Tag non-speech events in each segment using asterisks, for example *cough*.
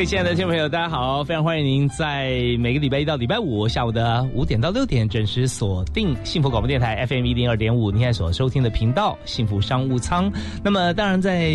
各位亲爱的听众朋友，大家好！非常欢迎您在每个礼拜一到礼拜五下午的五点到六点准时锁定幸福广播电台 FM 一零二点五，您现在所收听的频道幸福商务舱。那么，当然在。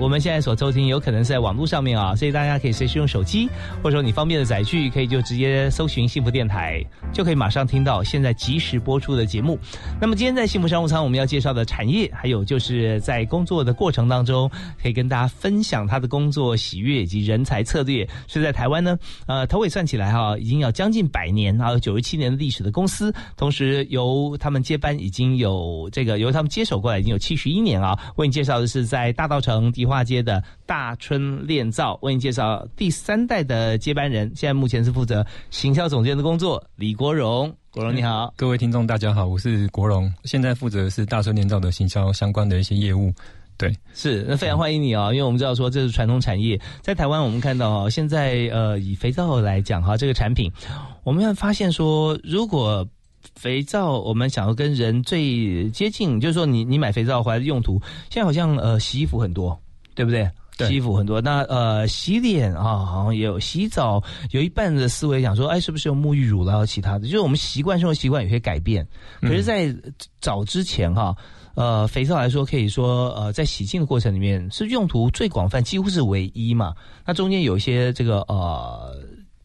我们现在所收听有可能是在网络上面啊，所以大家可以随时用手机，或者说你方便的载具，可以就直接搜寻幸福电台，就可以马上听到现在即时播出的节目。那么今天在幸福商务舱我们要介绍的产业，还有就是在工作的过程当中，可以跟大家分享他的工作喜悦以及人才策略，是在台湾呢。呃，头尾算起来哈，已经要将近百年啊，九十七年的历史的公司，同时由他们接班已经有这个由他们接手过来已经有七十一年啊。为你介绍的是在大道城地。化街的大春炼造，为你介绍第三代的接班人。现在目前是负责行销总监的工作，李国荣。国荣你好，各位听众大家好，我是国荣，现在负责是大春炼造的行销相关的一些业务。对，是那非常欢迎你哦，因为我们知道说这是传统产业，在台湾我们看到哦现在呃以肥皂来讲哈，这个产品，我们要发现说如果肥皂我们想要跟人最接近，就是说你你买肥皂回来的用途，现在好像呃洗衣服很多。对不对？洗衣服很多，那呃，洗脸啊，好像也有洗澡，有一半的思维想说，哎，是不是用沐浴乳了？其他的，就是我们习惯生活习惯有些改变。可是，在早之前哈，呃，肥皂来说，可以说呃，在洗净的过程里面是用途最广泛，几乎是唯一嘛。那中间有一些这个呃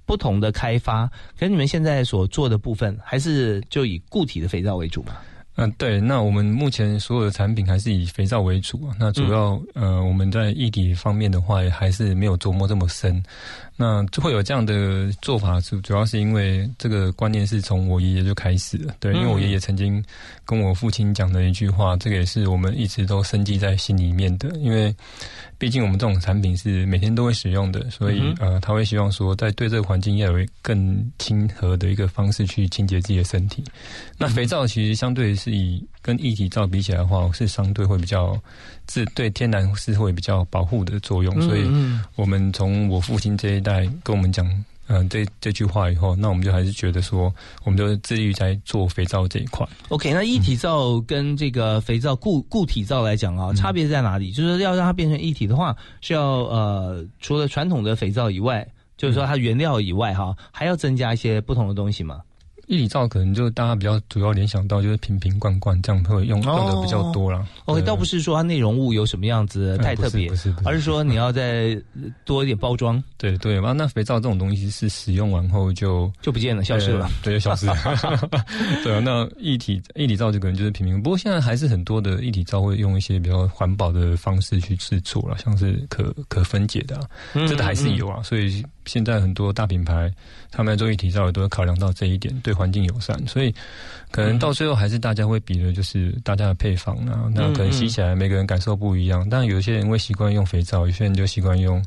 不同的开发，可是你们现在所做的部分，还是就以固体的肥皂为主嘛？嗯，对，那我们目前所有的产品还是以肥皂为主啊。那主要呃，我们在液体方面的话，还是没有琢磨这么深。那会有这样的做法，主主要是因为这个观念是从我爷爷就开始了。对，因为我爷爷曾经跟我父亲讲的一句话，这个也是我们一直都深记在心里面的。因为毕竟我们这种产品是每天都会使用的，所以呃，他会希望说，在对这个环境要有更亲和的一个方式去清洁自己的身体。那肥皂其实相对是以跟一体皂比起来的话，是相对会比较。是对天然是会比较保护的作用，所以我们从我父亲这一代跟我们讲，嗯，这这句话以后，那我们就还是觉得说，我们就致力于在做肥皂这一块。OK，那一体皂跟这个肥皂固固体皂来讲啊，差别在哪里？就是要让它变成一体的话，是要呃，除了传统的肥皂以外，就是说它原料以外哈，还要增加一些不同的东西吗？一体皂可能就大家比较主要联想到就是瓶瓶罐罐这样会用用的比较多啦。OK，倒不是说它内容物有什么样子太特别，不是，而是说你要再多一点包装。对对，那那肥皂这种东西是使用完后就就不见了，消失了，*laughs* 对，消失了。*laughs* 对啊，那一体一体皂就可能就是瓶瓶，不过现在还是很多的一体皂会用一些比较环保的方式去制作了，像是可可分解的，这个还是有啊。所以现在很多大品牌他们做一体皂都会考量到这一点，对。环境友善，所以可能到最后还是大家会比的，就是大家的配方啊。那可能洗起来每个人感受不一样，但有些人会习惯用肥皂，有些人就习惯用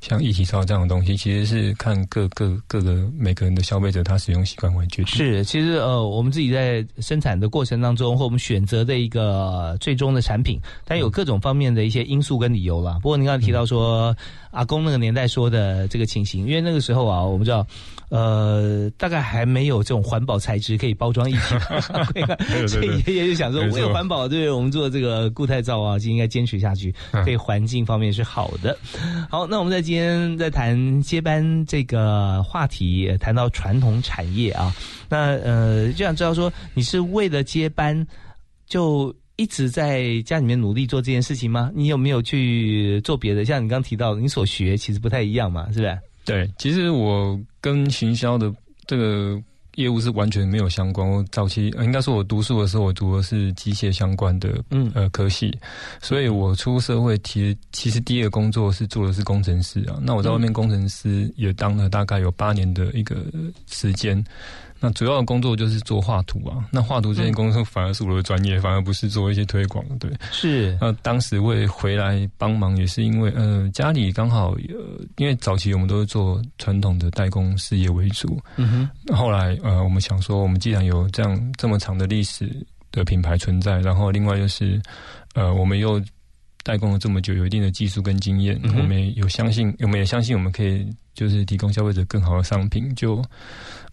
像一体皂这样的东西。其实是看各各各个每个人的消费者他使用习惯为决定。是，其实呃，我们自己在生产的过程当中，或我们选择的一个最终的产品，它有各种方面的一些因素跟理由啦。不过您刚才提到说阿公那个年代说的这个情形，因为那个时候啊，我们知道。呃，大概还没有这种环保材质可以包装一体，所以爷爷就想说，为了环保，对我们做这个固态皂啊，就应该坚持下去，对环境方面是好的。好，那我们在今天在谈接班这个话题，谈到传统产业啊，那呃，就想知道说，你是为了接班，就一直在家里面努力做这件事情吗？你有没有去做别的？像你刚提到，你所学其实不太一样嘛，是不是？对，其实我跟行销的这个业务是完全没有相关。我早期应该说，我读书的时候，我读的是机械相关的，嗯，呃，科系，所以我出社会，其实其实第一个工作是做的是工程师啊。那我在外面工程师也当了大概有八年的一个时间。那主要的工作就是做画图啊。那画图这件工作反而是我的专业，反而不是做一些推广。对，是。那当时会回来帮忙，也是因为呃家里刚好呃，因为早期我们都是做传统的代工事业为主。嗯哼。后来呃，我们想说，我们既然有这样这么长的历史的品牌存在，然后另外就是呃，我们又代工了这么久，有一定的技术跟经验，我们有相信，我们也相信我们可以就是提供消费者更好的商品。就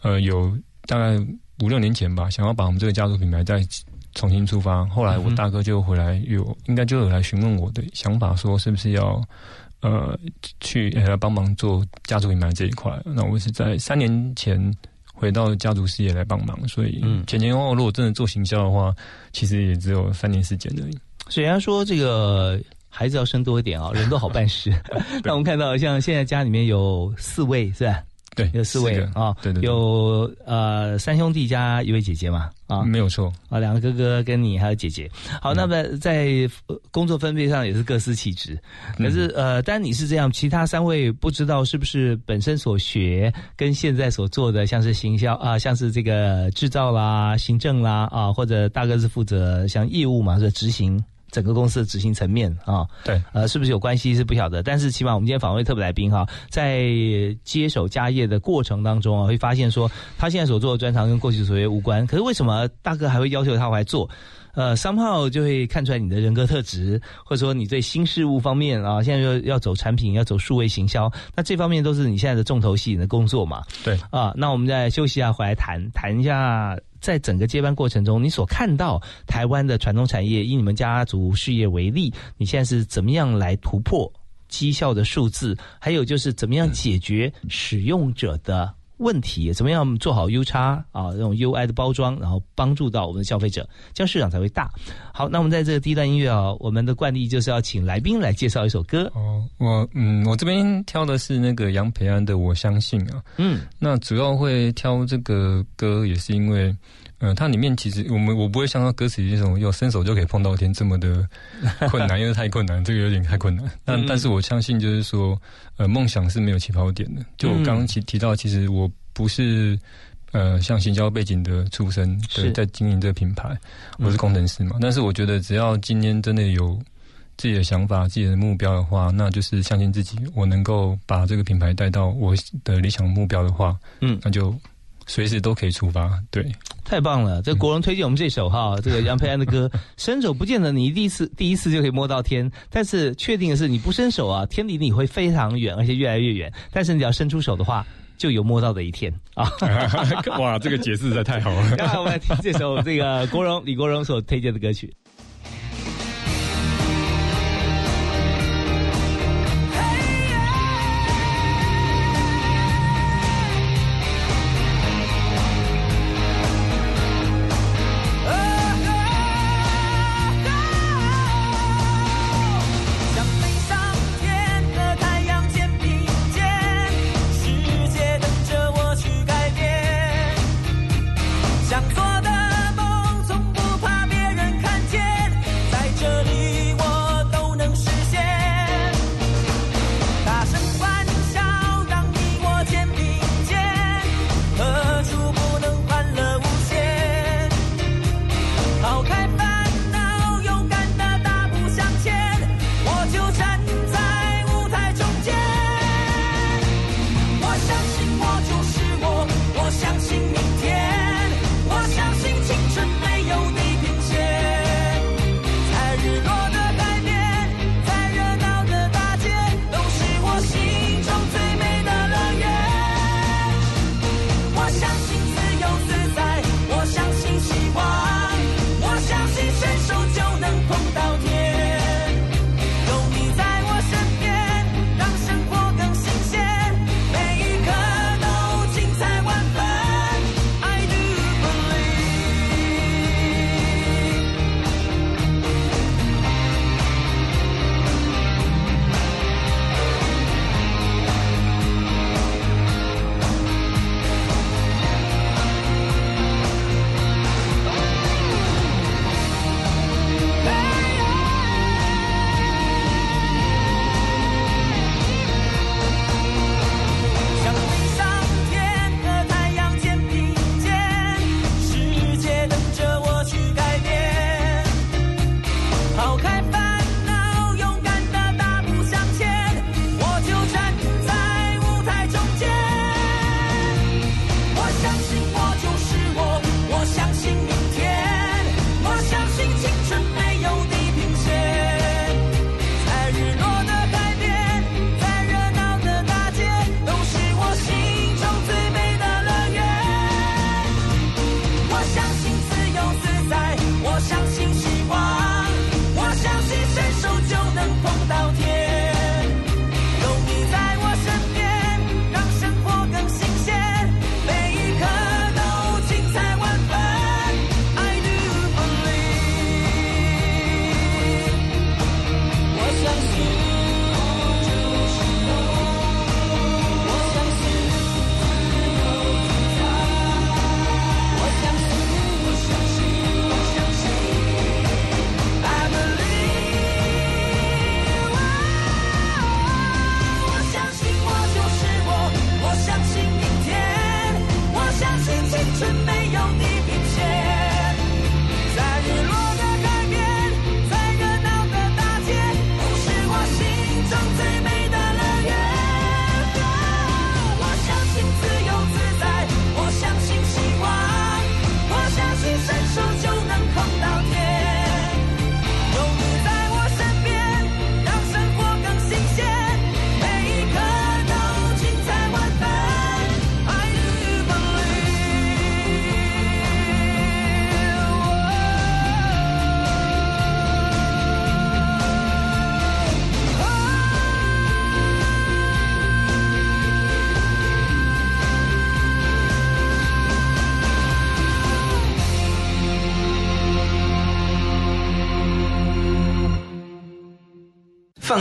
呃有大概五六年前吧，想要把我们这个家族品牌再重新出发。后来我大哥就回来，有应该就有来询问我的想法，说是不是要呃去来帮忙做家族品牌这一块。那我是在三年前回到家族事业来帮忙，所以前前后后如果真的做行销的话，其实也只有三年时间而已。虽然说这个孩子要生多一点啊，人都好办事。*laughs* *laughs* 那我们看到，像现在家里面有四位，是吧？对，有四位啊，对对，有呃三兄弟加一位姐姐嘛，啊，没有错啊，两个哥哥跟你还有姐姐。好，那么在工作分配上也是各司其职。可是呃，但你是这样，其他三位不知道是不是本身所学跟现在所做的，像是行销啊，像是这个制造啦、行政啦啊，或者大哥是负责像业务嘛，是执行。整个公司的执行层面啊，对，呃，是不是有关系是不晓得，但是起码我们今天访问特别来宾哈，在接手家业的过程当中啊，会发现说他现在所做的专长跟过去所学无关，可是为什么大哥还会要求他回来做？呃，三号就会看出来你的人格特质，或者说你对新事物方面啊，现在要要走产品，要走数位行销，那这方面都是你现在的重头戏你的工作嘛？对，啊，那我们再休息一下，回来谈谈一下。在整个接班过程中，你所看到台湾的传统产业，以你们家族事业为例，你现在是怎么样来突破绩效的数字？还有就是怎么样解决使用者的？问题怎么样做好 U 叉啊？这种 UI 的包装，然后帮助到我们的消费者，这样市场才会大。好，那我们在这个第一段音乐啊，我们的惯例就是要请来宾来介绍一首歌。哦，我嗯，我这边挑的是那个杨培安的《我相信》啊。嗯，那主要会挑这个歌，也是因为，呃，它里面其实我们我不会像它歌词那种要伸手就可以碰到天这么的困难，因为太困难，这个有点太困难。*laughs* 但但是我相信，就是说。呃，梦想是没有起跑点的。就我刚刚提提到，其实我不是呃像行销背景的出身，对，在经营这个品牌，我是工程师嘛。但是我觉得，只要今天真的有自己的想法、自己的目标的话，那就是相信自己，我能够把这个品牌带到我的理想目标的话，嗯，那就。随时都可以出发，对，太棒了！这国荣推荐我们这首哈，*laughs* 这个杨培安的歌，伸手不见得你第一次第一次就可以摸到天，但是确定的是你不伸手啊，天离你会非常远，而且越来越远。但是你要伸出手的话，就有摸到的一天啊！*laughs* 哇，这个解释实在太好了。*laughs* 那我们来听这首这个国荣李国荣所推荐的歌曲。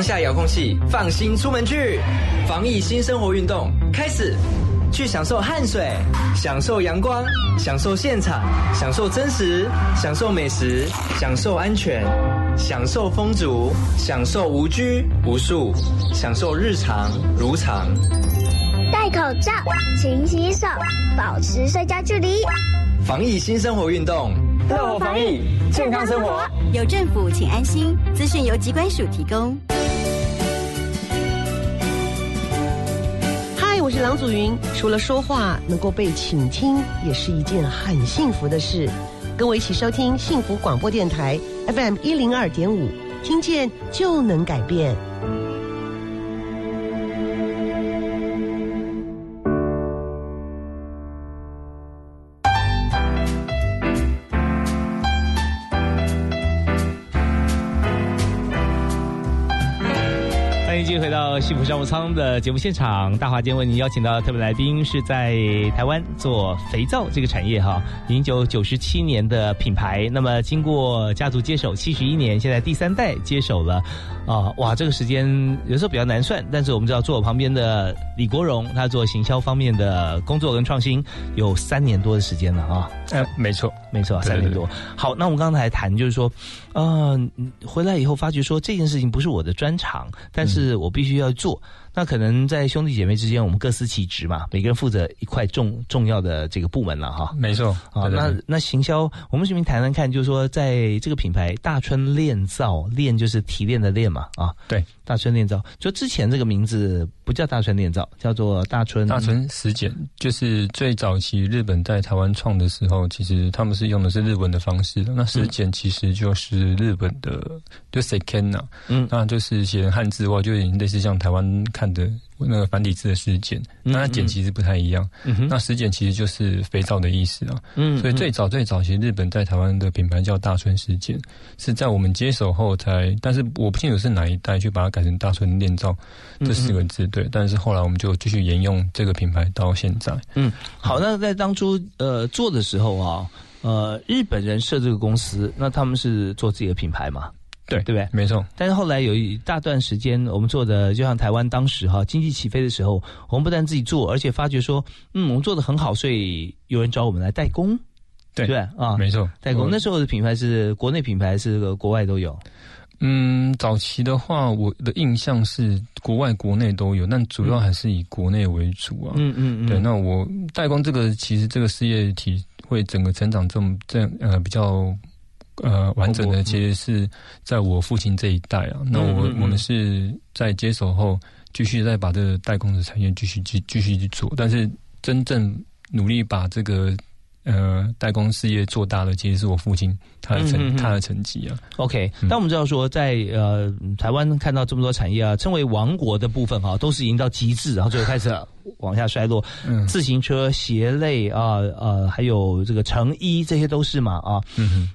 下遥控器，放心出门去，防疫新生活运动开始。去享受汗水，享受阳光，享受现场，享受真实，享受美食，享受安全，享受风足，享受无拘无束，享受日常如常。戴口罩，勤洗手，保持社交距离。防疫新生活运动，乐活防疫，健康生活。有政府，请安心。资讯由机关署提供。郎祖云。除了说话，能够被倾听，也是一件很幸福的事。跟我一起收听幸福广播电台 FM 一零二点五，听见就能改变。继续回到幸福商务舱的节目现场，大华今天为您邀请到的特别来宾是在台湾做肥皂这个产业哈，零九九十七年的品牌，那么经过家族接手七十一年，现在第三代接手了，啊哇，这个时间有时候比较难算，但是我们知道坐我旁边的李国荣，他做行销方面的工作跟创新有三年多的时间了啊，呃，没错没错，三年多。好，那我们刚才谈就是说，呃，回来以后发觉说这件事情不是我的专长，但是。我必须要做，那可能在兄弟姐妹之间，我们各司其职嘛，每个人负责一块重重要的这个部门了哈。没错啊，那那行销，我们顺便谈谈看，就是说在这个品牌大春炼造，炼就是提炼的炼嘛啊。对，大春炼造，就之前这个名字不叫大春炼造，叫做大春大春石碱，就是最早期日本在台湾创的时候，其实他们是用的是日文的方式的。那石碱其实就是日本的，就 Sekenna，嗯，那就是写汉字的话，就类似像台湾看的。那个繁体字的石碱，那它碱其实不太一样。那石碱其实就是肥皂的意思啊。嗯，所以最早最早，其实日本在台湾的品牌叫大春石碱，是在我们接手后才，但是我不清楚是哪一代去把它改成大春炼皂这四个字。对，但是后来我们就继续沿用这个品牌到现在。嗯，好，那在当初呃做的时候啊，呃，日本人设这个公司，那他们是做自己的品牌嘛？对，对不对？没错。但是后来有一大段时间，我们做的就像台湾当时哈经济起飞的时候，我们不但自己做，而且发觉说，嗯，我们做的很好，所以有人找我们来代工，对对啊，没错，代工。那时候的品牌是国内品牌，是国外都有。嗯，早期的话，我的印象是国外、国内都有，但主要还是以国内为主啊。嗯嗯嗯。对，那我代工这个，其实这个事业体会整个成长这么这样呃比较。呃，完整的其实是在我父亲这一代啊。那我我们是在接手后，继续再把这个代工的产业继续继继续去做。但是真正努力把这个呃代工事业做大的，其实是我父亲他的成他的成绩啊。OK，但我们知道说，在呃台湾看到这么多产业啊，称为王国的部分哈，都是已经到极致，然后最后开始。往下衰落，自行车、鞋类啊，呃，还有这个成衣，这些都是嘛啊。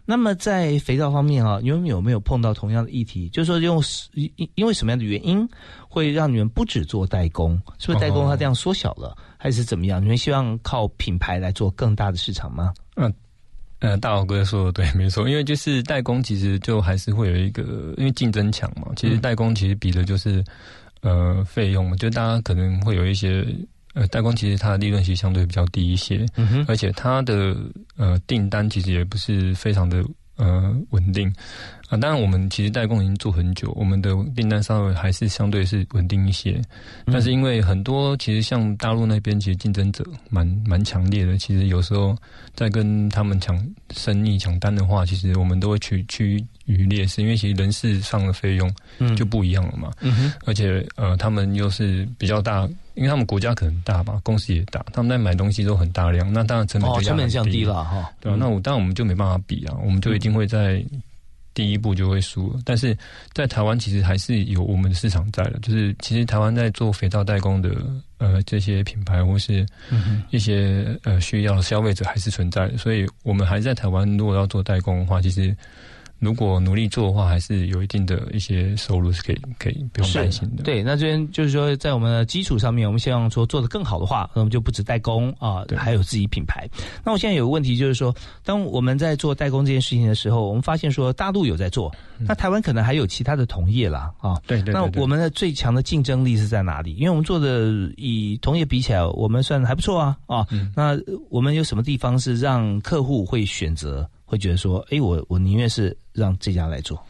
那么在肥皂方面啊，你们有没有碰到同样的议题？就是说，用因因为什么样的原因，会让你们不只做代工？是不是代工它这样缩小了，还是怎么样？你们希望靠品牌来做更大的市场吗？嗯，呃，大豪哥说的对，没错，因为就是代工其实就还是会有一个，因为竞争强嘛。其实代工其实比的就是。呃，费用就大家可能会有一些呃，代工其实它的利润其实相对比较低一些，嗯哼，而且它的呃订单其实也不是非常的呃稳定啊。当然，我们其实代工已经做很久，我们的订单稍微还是相对是稳定一些。但是因为很多其实像大陆那边其实竞争者蛮蛮强烈的，其实有时候在跟他们抢生意抢单的话，其实我们都会去去。与劣势，因为其实人事上的费用就不一样了嘛，嗯哼。而且呃，他们又是比较大，因为他们国家可能大吧，公司也大，他们在买东西都很大量，那当然成本就成本降低了哈，对啊，那我当然我们就没办法比啊，我们就一定会在第一步就会输，但是在台湾其实还是有我们的市场在的，就是其实台湾在做肥皂代工的呃这些品牌或是一些呃需要消费者还是存在的，所以我们还在台湾如果要做代工的话，其实。如果努力做的话，还是有一定的一些收入是可以可以不用担心的。对，那这边就是说，在我们的基础上面，我们希望说做得更好的话，那我们就不止代工啊，还有自己品牌。那我现在有个问题就是说，当我们在做代工这件事情的时候，我们发现说大陆有在做，那台湾可能还有其他的同业啦啊。对对。那我们的最强的竞争力是在哪里？因为我们做的以同业比起来，我们算还不错啊啊。那我们有什么地方是让客户会选择？会觉得说，哎，我我宁愿是让这家来做。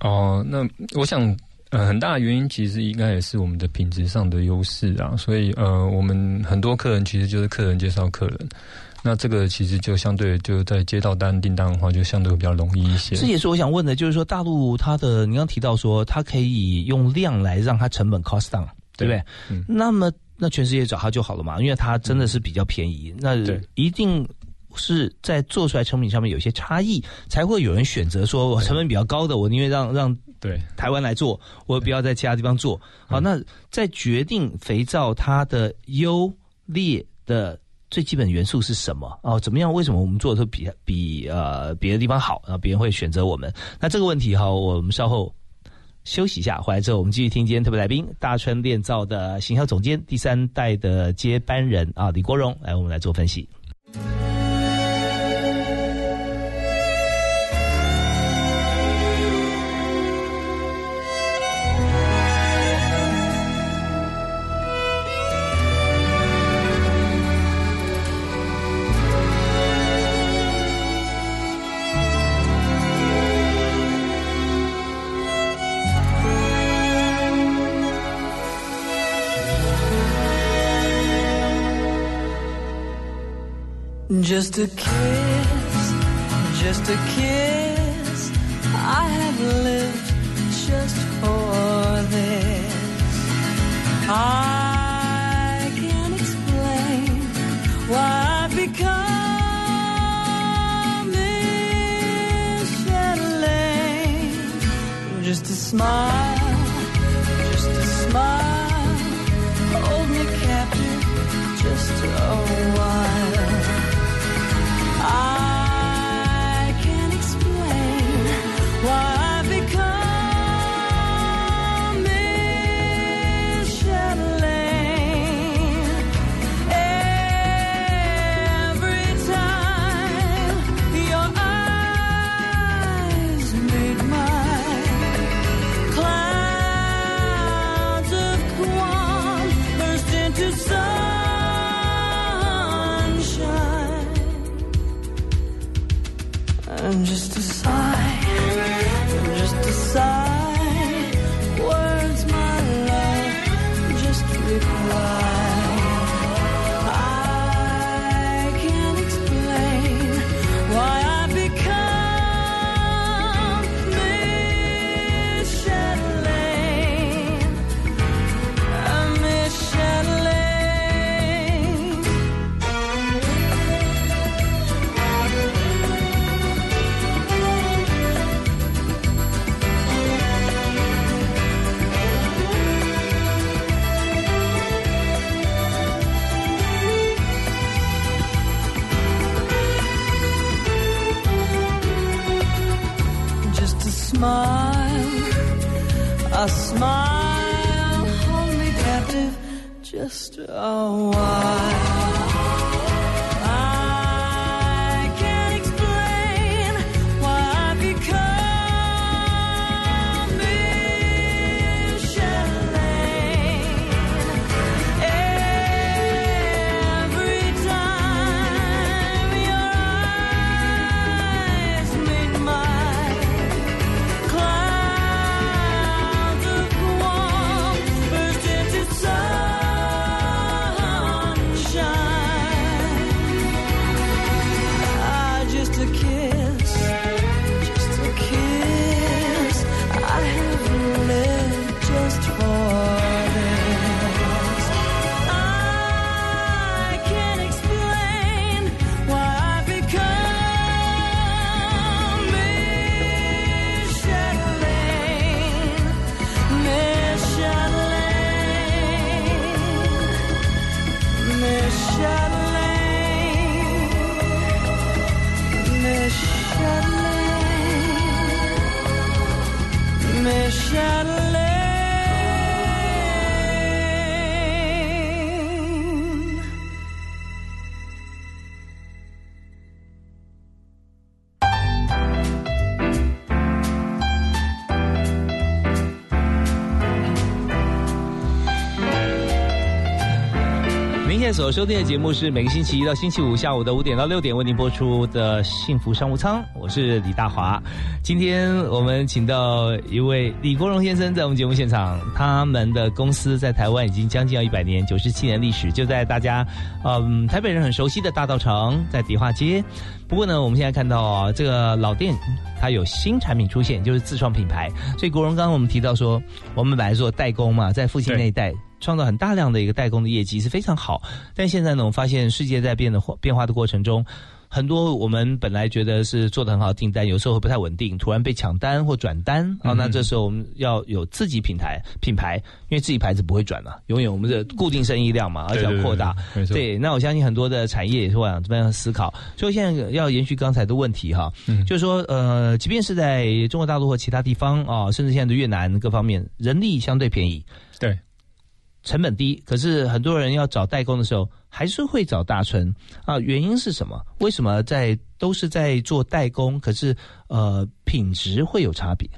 哦，那我想，呃，很大的原因其实应该也是我们的品质上的优势啊。所以，呃，我们很多客人其实就是客人介绍客人，那这个其实就相对就在接到单订单的话，就相对比较容易一些。这也是我想问的，就是说大陆它的，你刚提到说它可以用量来让它成本 cost down，对不对？嗯。那么，那全世界找它就好了嘛？因为它真的是比较便宜，那一定。是在做出来成品上面有一些差异，才会有人选择说，我成本比较高的，我宁愿让让对台湾来做，我不要在其他地方做。好，那在决定肥皂它的优劣的最基本元素是什么？哦，怎么样？为什么我们做的都比比呃别的地方好？然后别人会选择我们？那这个问题哈，我们稍后休息一下，回来之后我们继续听今天特别来宾大川炼造的行销总监第三代的接班人啊李国荣来，我们来做分析。Just a kiss, just a kiss. I have lived just for this. I can't explain why I've become Chatelaine. Just a smile, smile, a smile, hold me captive just a while. 所收听的节目是每个星期一到星期五下午的五点到六点为您播出的《幸福商务舱》，我是李大华。今天我们请到一位李国荣先生在我们节目现场，他们的公司在台湾已经将近要一百年，九十七年历史，就在大家嗯台北人很熟悉的大道城，在迪化街。不过呢，我们现在看到啊，这个老店它有新产品出现，就是自创品牌。所以国荣刚刚我们提到说，我们本来做代工嘛，在父亲那一代。创造很大量的一个代工的业绩是非常好，但现在呢，我们发现世界在变的变化的过程中，很多我们本来觉得是做的很好的订单，有时候会不太稳定，突然被抢单或转单啊，那这时候我们要有自己品牌品牌，因为自己牌子不会转了，永远我们的固定生意量嘛，而且要扩大。对，那我相信很多的产业也是往这边思考，所以现在要延续刚才的问题哈，就是说呃，即便是在中国大陆或其他地方啊，甚至现在的越南各方面，人力相对便宜。成本低，可是很多人要找代工的时候，还是会找大春啊。原因是什么？为什么在都是在做代工，可是呃品质会有差别？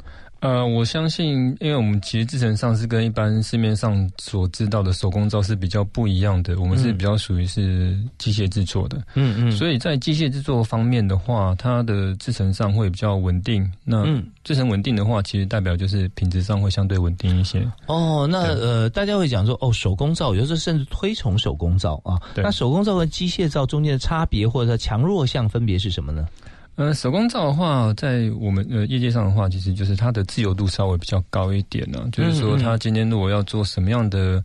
呃，我相信，因为我们其实制成上是跟一般市面上所知道的手工皂是比较不一样的，我们是比较属于是机械制作的，嗯嗯，所以在机械制作方面的话，它的制成上会比较稳定。那制成稳定的话，其实代表就是品质上会相对稳定一些。哦，那呃，大家会讲说，哦，手工皂有时候甚至推崇手工皂啊，那手工皂跟机械皂中间的差别或者强弱项分别是什么呢？呃，手工皂的话，在我们呃业界上的话，其实就是它的自由度稍微比较高一点呢。就是说，它今天如果要做什么样的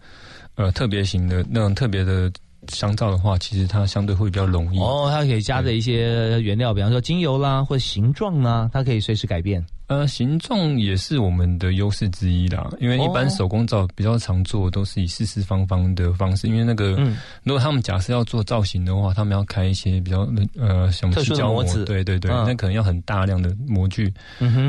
呃特别型的那种特别的香皂的话，其实它相对会比较容易。哦，它可以加的一些原料，比方说精油啦，或者形状啦，它可以随时改变。呃，形状也是我们的优势之一啦，因为一般手工皂比较常做都是以四四方方的方式，因为那个，如果他们假设要做造型的话，他们要开一些比较呃什么特殊的模子，对对对，那可能要很大量的模具，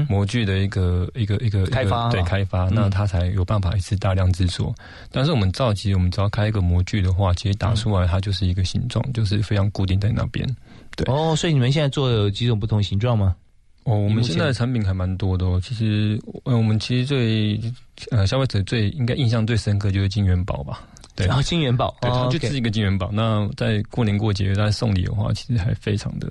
模具的一个一个一个开发，对开发，那它才有办法一次大量制作。但是我们皂其实我们只要开一个模具的话，其实打出来它就是一个形状，就是非常固定在那边。对哦，所以你们现在做有几种不同形状吗？哦，我们现在的产品还蛮多的哦。其实，呃，我们其实最呃消费者最应该印象最深刻就是金元宝吧。对，然后金元宝，对，它就是一个金元宝。那在过年过节大家送礼的话，其实还非常的。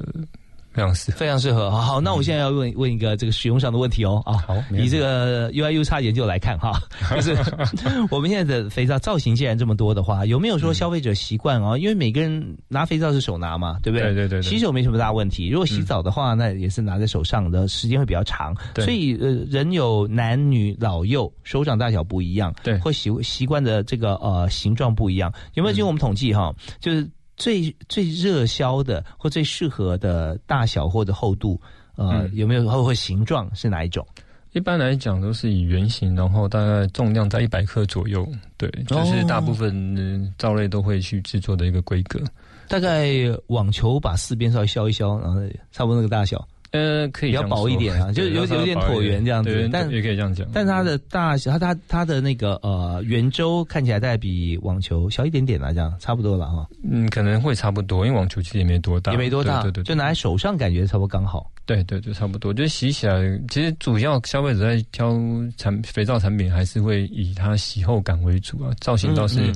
非常适非常适合。好，好，那我现在要问问一个这个使用上的问题哦。啊，好，以这个 U I U 差研究来看哈，*laughs* 就是 *laughs* 我们现在的肥皂造型既然这么多的话，有没有说消费者习惯哦？因为每个人拿肥皂是手拿嘛，对不对？对对对。洗手没什么大问题，如果洗澡的话，那也是拿在手上的时间会比较长。所以呃，人有男女老幼，手掌大小不一样，对，或习习惯的这个呃形状不一样。有没有经过我们统计哈？就是。最最热销的或最适合的大小或者厚度，呃，有没有或或形状是哪一种？一般来讲都是以圆形，然后大概重量在一百克左右。对，就是大部分皂类都会去制作的一个规格。大概网球把四边稍微削一削，然后差不多那个大小。呃，可以比较薄一点啊，就有有点椭圆这样子，但也可以这样讲。但它的大小，它它它的那个呃圆周看起来大概比网球小一点点啦，这样差不多了哈。嗯，可能会差不多，因为网球其实也没多大，也没多大，对对，就拿在手上感觉差不多刚好。对对，就差不多。就洗起来，其实主要消费者在挑产肥皂产品，还是会以它洗后感为主啊。造型倒是，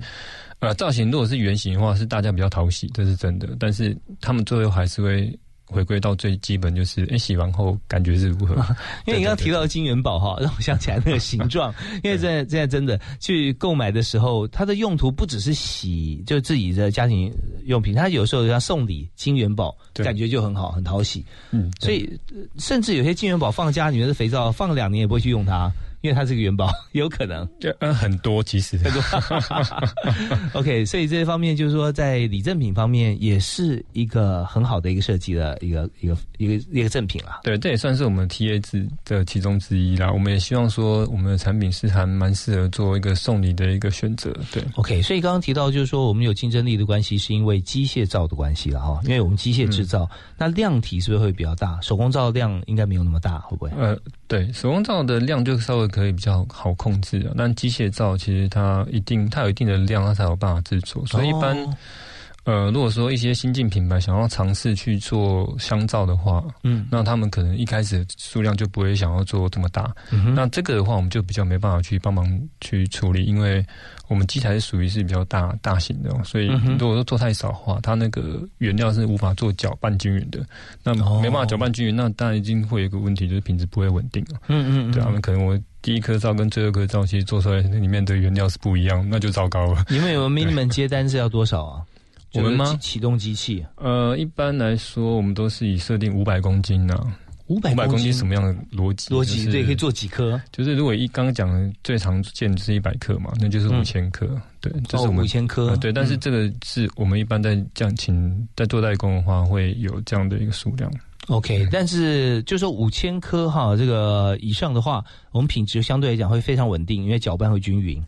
呃，造型如果是圆形的话，是大家比较讨喜，这是真的。但是他们最后还是会。回归到最基本就是，哎，洗完后感觉是如何？*laughs* 因为你刚刚提到金元宝哈，*laughs* 让我想起来那个形状。*laughs* 因为现在现在真的去购买的时候，它的用途不只是洗，就自己的家庭用品，它有时候要送礼金元宝，感觉就很好，很讨喜。嗯，所以甚至有些金元宝放家里面的肥皂，放两年也不会去用它。因为它是个元宝，*laughs* 有可能，嗯，很多其实很多。*laughs* OK，所以这方面就是说，在礼赠品方面也是一个很好的一个设计的一个一个一个一个赠品啦。对，这也算是我们 TA 制的其中之一啦。我们也希望说，我们的产品是还蛮适合做一个送礼的一个选择。对，OK，所以刚刚提到就是说，我们有竞争力的关系，是因为机械造的关系了哈。因为我们机械制造，那量体是不是会比较大？手工皂量应该没有那么大，会不会？呃，对，手工皂的量就稍微。可以比较好控制啊，但机械皂其实它一定它有一定的量，它才有办法制作。所以一般呃，如果说一些新进品牌想要尝试去做香皂的话，嗯那他们可能一开始数量就不会想要做这么大。嗯那这个的话，我们就比较没办法去帮忙去处理，因为我们机台是属于是比较大大型的哦，所以如果说做太少的话，它那个原料是无法做搅拌均匀的。那哦没办法搅拌均匀，那当然一定会有一个问题，就是品质不会稳定了。嗯嗯嗯，对，他们可能我第一颗皂跟最后一颗皂其实做出来里面的原料是不一样，那就糟糕了。你们有没有 minimum 接单是要多少啊？我们吗启启动机器呃，一般来说，我们都是以设定五百公斤呐、五百五百公斤斤什么样的逻辑？逻辑？就是对，可以做几颗？就是如果一刚刚讲的最常见就是一百克嘛，那就是五千克。对，这是我哦，们五千颗呃。对，但是嗯这个是我们一般在这样请在做代工的话，会有这样的一个数量。OK，但是就说五千颗哈，这个以上的话，我们品质相对来讲会非常稳定，因为搅拌会均匀。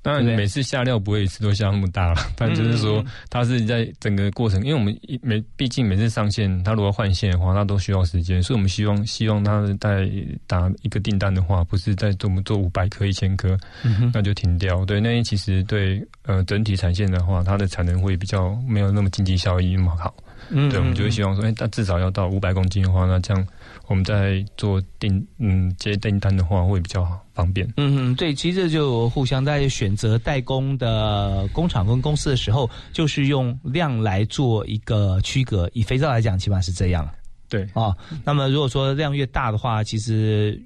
当然每次下料不会一次都下那么大了，但就是说它是在整个过程，因为我们一每毕竟每次上线，它如果换线的话，它都需要时间，所以我们希望希望它在打一个订单的话，不是在做我们做五百颗、一千颗，那就停掉。对，那其实对呃整体产线的话，它的产能会比较没有那么经济效益那么好。嗯对，我们就会希望说，哎、它至少要到五百公斤的话，那这样我们在做订嗯接订单的话会比较方便。嗯嗯，对，其实就互相在选择代工的工厂跟公司的时候，就是用量来做一个区隔。以肥皂来讲，起码是这样对，啊。那么如果说量越大的话，其实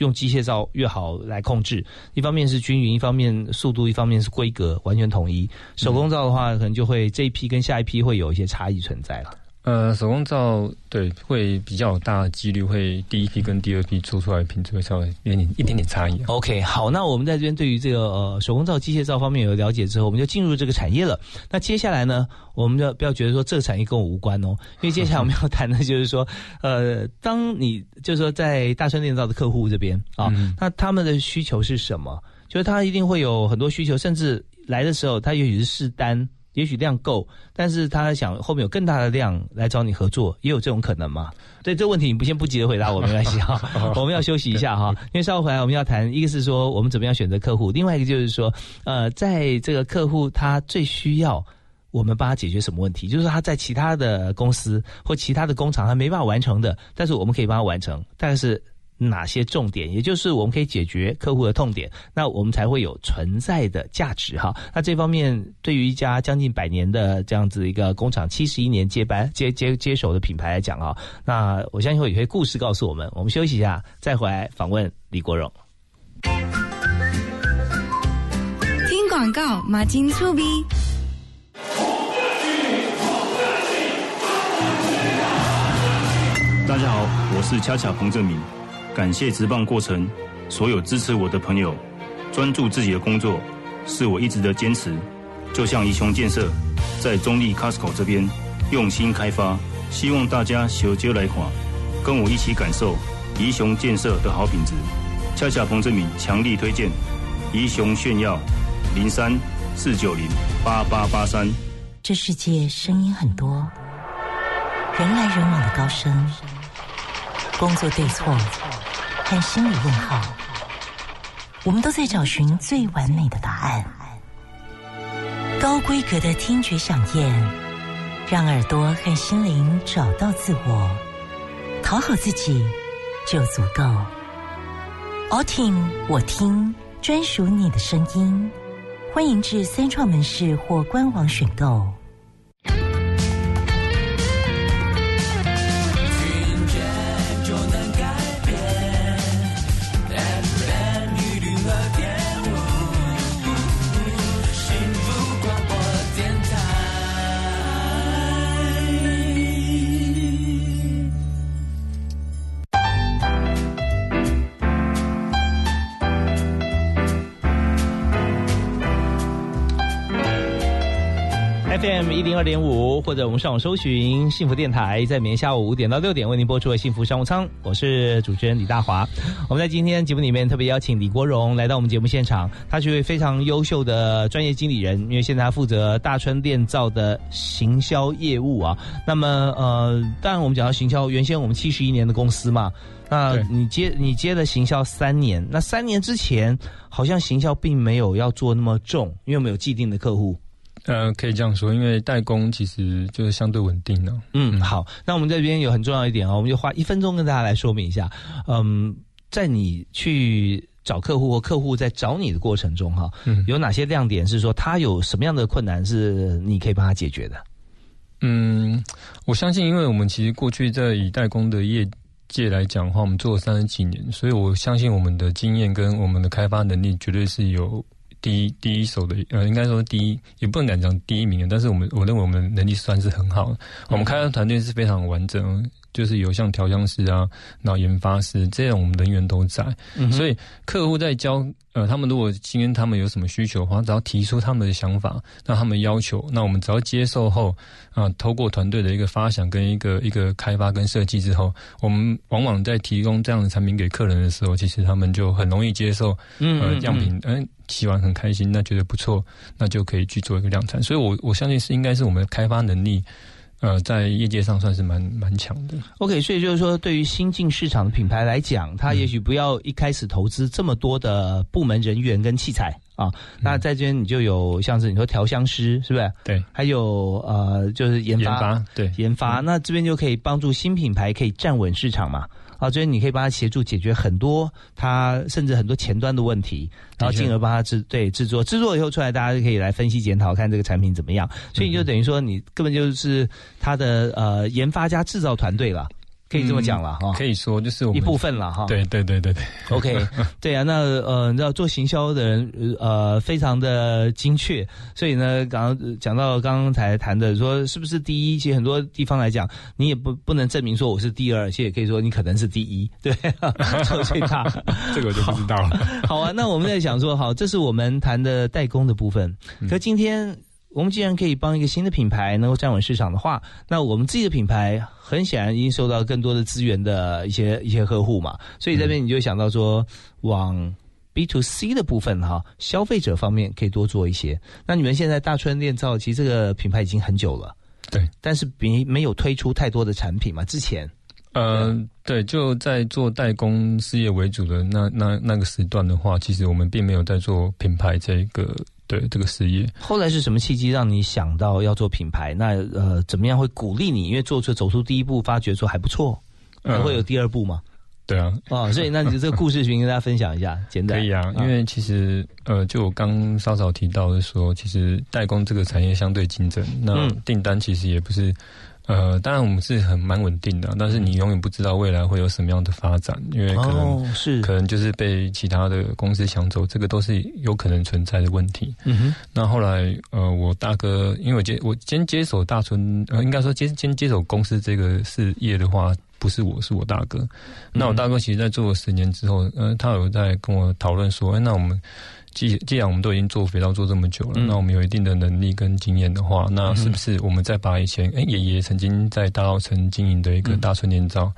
用机械造越好来控制。一方面是均匀，一方面速度，一方面是规格完全统一。手工造的话，可能就会这一批跟下一批会有一些差异存在了。呃，手工皂对会比较大的几率会第一批跟第二批做出来的品质会稍微有点一点点差异、啊。OK，好，那我们在这边对于这个呃手工皂、机械皂方面有了解之后，我们就进入这个产业了。那接下来呢，我们就不要觉得说这个产业跟我无关哦，因为接下来我们要谈的就是说，呃，当你就是说在大川电造的客户这边啊，嗯那他们的需求是什么？就是他一定会有很多需求，甚至来的时候他也许是试单。也许量够，但是他想后面有更大的量来找你合作，也有这种可能嘛？*laughs* 对这个问题，你不先不急着回答我，没关系哈。*laughs* *laughs* 我们要休息一下哈，因为稍后回来我们要谈，一个是说我们怎么样选择客户，另外一个就是说，呃，在这个客户他最需要我们帮他解决什么问题，就是说他在其他的公司或其他的工厂他没办法完成的，但是我们可以帮他完成，但是。哪些重点，也就是我们可以解决客户的痛点，那我们才会有存在的价值哈。那这方面对于一家将近百年的这样子一个工厂，七十一年接班接接接手的品牌来讲啊，那我相信会有些故事告诉我们。我们休息一下，再回来访问李国荣。听广告，马金粗逼。大家好，我是恰恰彭正明，感谢职棒过程所有支持我的朋友，专注自己的工作是我一直的坚持。就像宜雄建设在中立 Costco 这边用心开发，希望大家小接来款，跟我一起感受宜雄建设的好品质。恰恰彭志敏强力推荐宜雄炫耀零三四九零八八八三。这世界声音很多，人来人往的高声，工作对错看心理问号，我们都在找寻最完美的答案。高规格的听觉响应，让耳朵和心灵找到自我，讨好自己就足够。all 听我听，专属你的声音。欢迎至三创门市或官网选购。一零二点五，或者我们上网搜寻幸福电台，在每天下午五点到六点为您播出的幸福商务舱，我是主持人李大华。我们在今天节目里面特别邀请李国荣来到我们节目现场，他是一位非常优秀的专业经理人，因为现在他负责大川电造的行销业务啊。那么呃，当然我们讲到行销，原先我们七十一年的公司嘛，那你接你接了行销三年，那三年之前好像行销并没有要做那么重，因为我们有既定的客户。呃，可以这样说，因为代工其实就是相对稳定的、嗯，好，那我们这边有很重要一点哦，我们就花一分钟跟大家来说明一下。嗯，在你去找客户或客户在找你的过程中，哈，嗯有哪些亮点是说他有什么样的困难是你可以帮他解决的？嗯，我相信，因为我们其实过去在以代工的业界来讲的话，我们做了三十几年，所以我相信我们的经验跟我们的开发能力绝对是有第一第一手的，呃，应该说第一，也不能敢讲第一名的，但是我们我认为我们能力算是很好的，我们开发团队是非常完整。就是有像调香师啊，然后研发师这样，我们人员都在，嗯所以客户在交呃，他们如果今天他们有什么需求的话，只要提出他们的想法，那他们要求，那我们只要接受后啊、透过团队的一个发想跟一个一个开发跟设计之后，我们往往在提供这样的产品给客人的时候，其实他们就很容易接受，嗯样品，嗯、洗完很开心，那觉得不错，那就可以去做一个量产。所以我我相信是应该是我们的开发能力。呃，在业界上算是蛮蛮强的。OK，所以就是说，对于新进市场的品牌来讲，它也许不要一开始投资这么多的部门人员跟器材啊。那在这边你就有像是你说调香师，是不是？对，还有呃，就是研发，研发对研发。那这边就可以帮助新品牌可以站稳市场嘛。啊，所以你可以帮他协助解决很多他甚至很多前端的问题，然后进而帮他制对制作，制作以后出来，大家就可以来分析检讨，看这个产品怎么样。所以你就等于说，你根本就是他的呃研发加制造团队了，可以这么讲了哈、嗯可以说就是我们一部分了哈。对对对对对 OK，*laughs* 对啊，那呃，你知道做行销的人呃非常的精确，所以呢，刚刚呃讲到刚才谈的说是不是第一，其实很多地方来讲，你也不不能证明说我是第二，其实也可以说你可能是第一，对，*laughs* 做最大，*laughs* 这个我就不知道了。好啊，那我们在想说，好，这是我们谈的代工的部分，可今天。我们既然可以帮一个新的品牌能够站稳市场的话，那我们自己的品牌很显然已经受到更多的资源的一些一些呵护嘛，所以这边你就想到说往 B to C 的部分哈，消费者方面可以多做一些。那你们现在大春炼造其实这个品牌已经很久了，对，但是没没有推出太多的产品嘛，之前。呃，对，就在做代工事业为主的那那那个时段的话，其实我们并没有在做品牌这个对这个事业。后来是什么契机让你想到要做品牌？那呃，怎么样会鼓励你？因为做出走出第一步，发觉说还不错，还会有第二步吗？对啊，哦，所以那你这个故事，先跟大家分享一下，简单可以啊，因为其实呃，就我刚稍稍提到的说，其实代工这个产业相对竞争，那嗯订单其实也不是。呃，当然我们是很蛮稳定的，但是你永远不知道未来会有什么样的发展，因为可能、哦、是可能就是被其他的公司抢走，这个都是有可能存在的问题。嗯哼，那后来呃，我大哥因为我接我先接手大春，呃，应该说接先接手公司这个事业的话，不是我是我大哥。那我大哥其实在做了十年之后，呃，他有在跟我讨论说，哎，那我们。既既然我们都已经做肥皂做这么久了，嗯那我们有一定的能力跟经验的话，那是不是我们再把以前哎爷爷曾经在大稻城经营的一个大春年皂，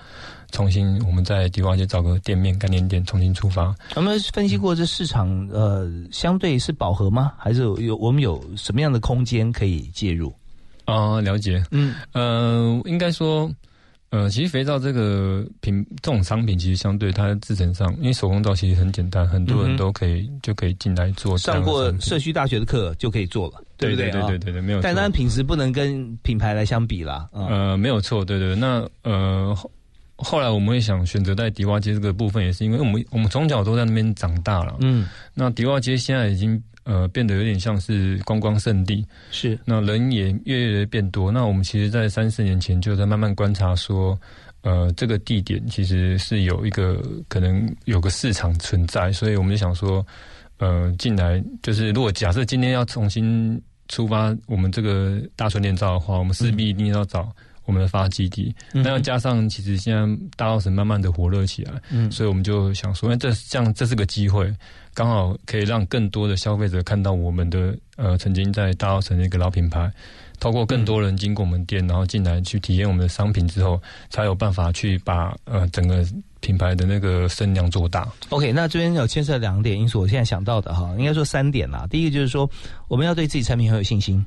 重新我们在迪化街找个店面概念店重新出发？我们分析过这市场呃相对是饱和吗？还是有有我们有什么样的空间可以介入？啊、了解，嗯呃，应该说。呃，其实肥皂这个品这种商品，其实相对它制成上，因为手工皂其实很简单，很多人都可以、就可以进来做。上过社区大学的课就可以做了，对不对对？对对对对，没有错。但当然品质不能跟品牌来相比啦。嗯、呃，没有错，对对。那呃后后来我们会想选择在迪化街这个部分，也是因为我们我们从小都在那边长大了。嗯，那迪化街现在已经。呃，变得有点像是观光胜地，是那人也越来越变多。那我们其实，在三四年前就在慢慢观察说，呃，这个地点其实是有一个可能有个市场存在，所以我们就想说，呃，进来就是如果假设今天要重新出发我们这个大纯炼造的话，我们势必一定要找我们的发基地。嗯、那要加上其实现在大稻城慢慢的火热起来，嗯，所以我们就想说，那这这样这是个机会。刚好可以让更多的消费者看到我们的呃曾经在大稻城的一个老品牌，透过更多人经过我们店，然后进来去体验我们的商品之后，才有办法去把呃整个品牌的那个声量做大。OK，那这边有牵涉两点因素，我现在想到的哈，应该说三点啦。第一个就是说，我们要对自己产品很有信心。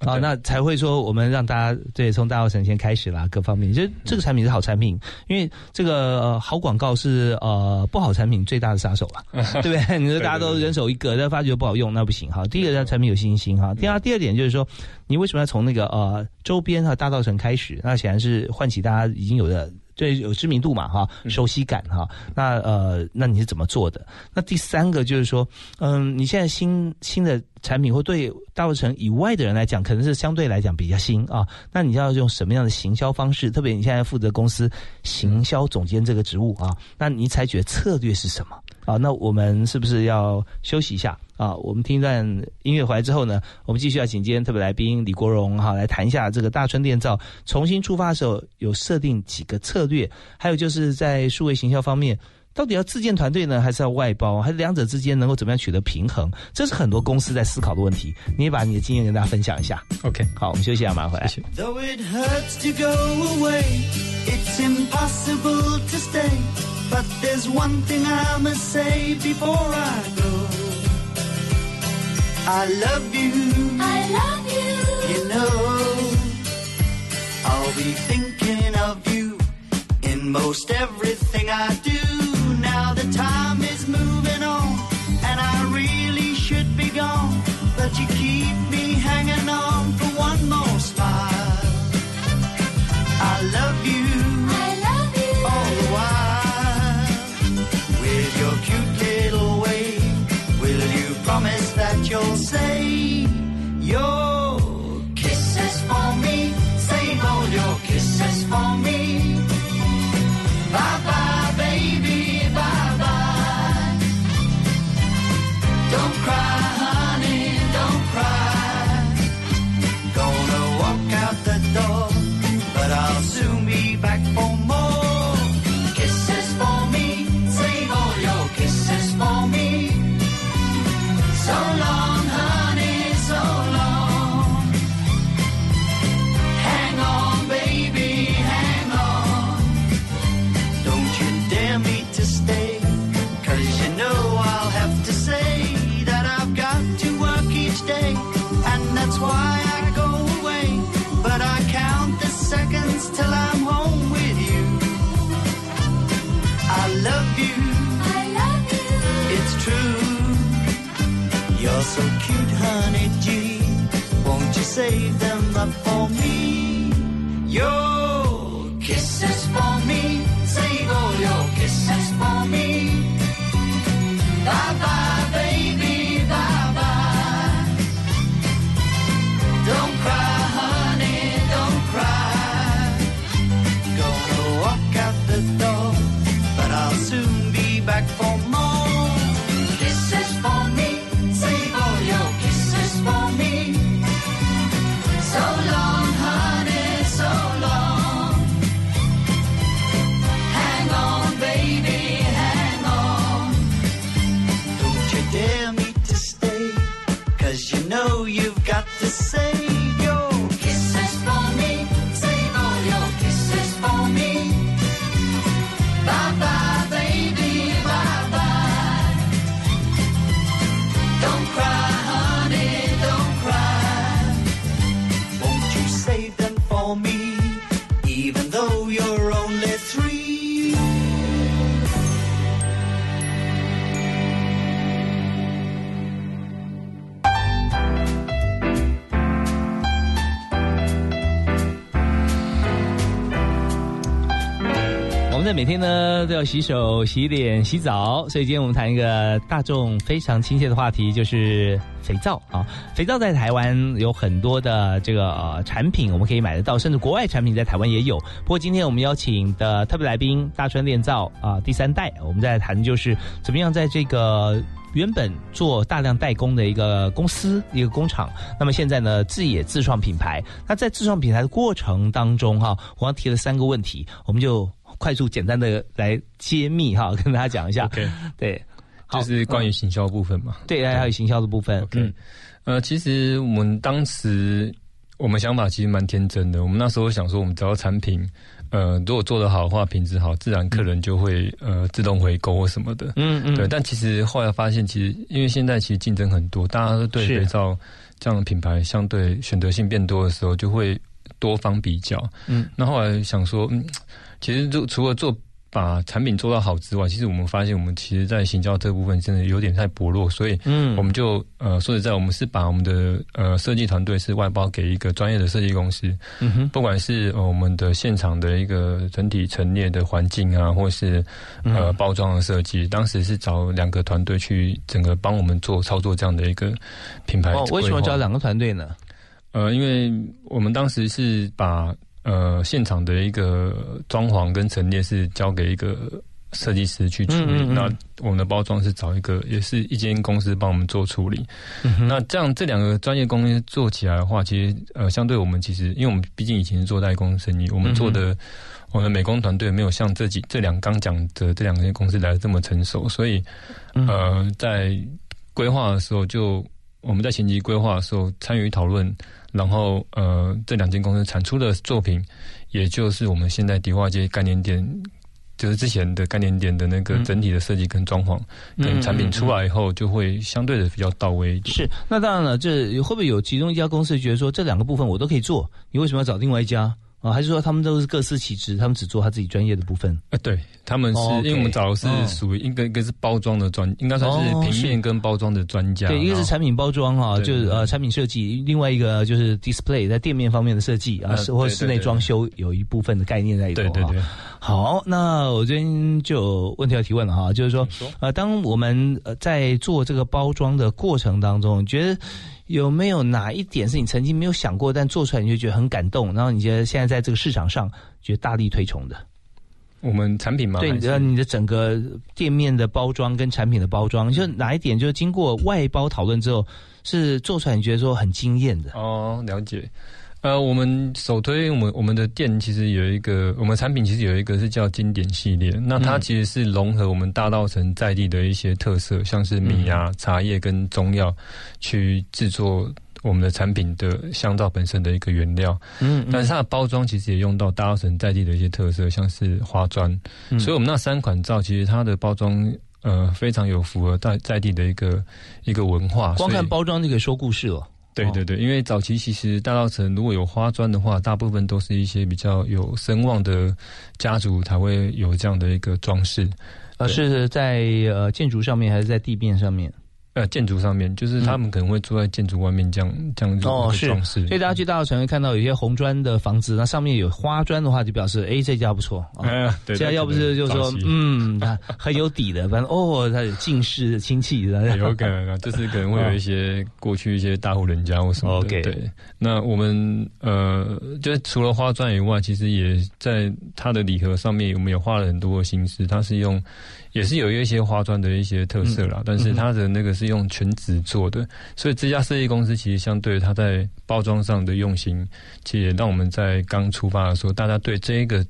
啊，那才会说我们让大家对从大稻城先开始啦，各方面，就这个产品是好产品，因为这个、呃、好广告是呃不好产品最大的杀手了，*laughs* 对不对？*laughs* 你说大家都人手一个，但发觉不好用，那不行哈。第一个让产品有信心哈，第二第二点就是说，你为什么要从那个呃周边和大稻城开始？那显然是唤起大家已经有的。对，有知名度嘛，哈，熟悉感哈。那呃，那你是怎么做的？那第三个就是说，嗯，你现在新新的产品，或对大陆城以外的人来讲，可能是相对来讲比较新啊。那你要用什么样的行销方式？特别你现在负责公司行销总监这个职务啊，那你采取的策略是什么？啊，那我们是不是要休息一下啊？我们听一段音乐回来之后呢，我们继续要请今天特别来宾李国荣哈来谈一下这个大春电造重新出发的时候有设定几个策略，还有就是在数位行销方面，到底要自建团队呢，还是要外包，还是两者之间能够怎么样取得平衡？这是很多公司在思考的问题。你也把你的经验跟大家分享一下。OK，好，我们休息一下，马上回来。Though it hurts to go away, it's impossible to stay. But there's one thing I must say before I go. I love you. I love you. You know, I'll be thinking of you in most everything I do. So cute, honey G. Won't you save them up for me? Your 呢都要洗手、洗脸、洗澡，所以今天我们谈一个大众非常亲切的话题，就是肥皂啊。肥皂在台湾有很多的这个呃产品，我们可以买得到，甚至国外产品在台湾也有。不过今天我们邀请的特别来宾大川炼皂啊第三代，我们在谈就是怎么样在这个。原本做大量代工的一个公司、一个工厂，那么现在呢自也自创品牌。那在自创品牌的过程当中，哈，我刚提了三个问题，我们就快速简单的来揭秘哈，*laughs* 跟大家讲一下。OK，对，就是关于行销部分嘛。对，还有行销的部分。嗯呃，其实我们当时我们想法其实蛮天真的，我们那时候想说，我们只要产品呃，如果做得好的话，品质好，自然客人就会呃自动回购或什么的。嗯嗯，对。但其实后来发现，其实因为现在其实竞争很多，大家都对肥皂这样的品牌相对选择性变多的时候，就会多方比较。嗯，那后来想说，嗯，其实就除了做。把产品做到好之外，其实我们发现，我们其实，在行销这部分真的有点太薄弱，所以，嗯，我们就呃，说实在，我们是把我们的呃设计团队是外包给一个专业的设计公司，嗯哼，不管是我们的现场的一个整体陈列的环境啊，或是呃包装的设计，当时是找两个团队去整个帮我们做操作这样的一个品牌。哦，为什么找两个团队呢？呃，因为我们当时是把。呃，现场的一个装潢跟陈列是交给一个设计师去处理，那我们的包装是找一个，也是一间公司帮我们做处理。那这样这两个专业公司做起来的话，其实呃，相对我们其实，因为我们毕竟以前是做代工生意，我们做的我们美工团队没有像这几这两刚讲的这两间公司来的这么成熟，所以呃，在规划的时候，就我们在前期规划的时候参与讨论。然后，呃，这两间公司产出的作品，也就是我们现在迪化街概念店，就是之前的概念店的那个整体的设计跟装潢，跟产品出来以后，就会相对的比较到位一点。是，那当然了，这会不会有其中一家公司觉得说这两个部分我都可以做，你为什么要找另外一家？啊，还是说他们都是各司其职，他们只做他自己专业的部分？啊，对，他们是因为我们找的是属于一个一个是包装的专，应该算是平面跟包装的专家。对，一个是产品包装哈，就是呃产品设计；另外一个就是 display 在店面方面的设计啊，是或室内装修有一部分的概念在里头。对对对。好，那我这边就有问题要提问了哈，就是说，呃，当我们呃在做这个包装的过程当中，觉得。有没有哪一点是你曾经没有想过，但做出来你就觉得很感动？然后你觉得现在在这个市场上觉得大力推崇的？我们产品吗？对，你知道你的整个店面的包装跟产品的包装，就哪一点就是经过外包讨论之后，是做出来你觉得说很惊艳的？哦，了解。呃，我们首推我们我们的店其实有一个，我们产品其实有一个是叫经典系列，那它其实是融合我们大稻城在地的一些特色，像是米啊、茶叶跟中药，去制作我们的产品的香皂本身的一个原料。嗯，但是它的包装其实也用到大稻城在地的一些特色，像是花砖，所以我们那三款皂其实它的包装呃非常有符合在在地的一个一个文化。光看包装就可以说故事了。对对对，因为早期其实大稻城如果有花砖的话，大部分都是一些比较有声望的家族才会有这样的一个装饰。呃，是在呃建筑上面还是在地面上面？呃，建筑上面就是他们可能会住在建筑外面这样这样哦是，所以大家去大稻城会看到有些红砖的房子，那上面有花砖的话，就表示哎这家不错啊。对，这家要不是就是说嗯，他很有底的，反正哦他有近视的亲戚，*laughs* 有可能啊，就是可能会有一些过去一些大户人家或什么的。对，那我们呃，就是除了花砖以外，其实也在它的礼盒上面，我们也花了很多的心思，它是用。也是有一些花砖的一些特色啦，但是它的那个是用全纸做的，所以这家设计公司其实相对它在包装上的用心，其实也让我们在刚出发的时候，大家对这个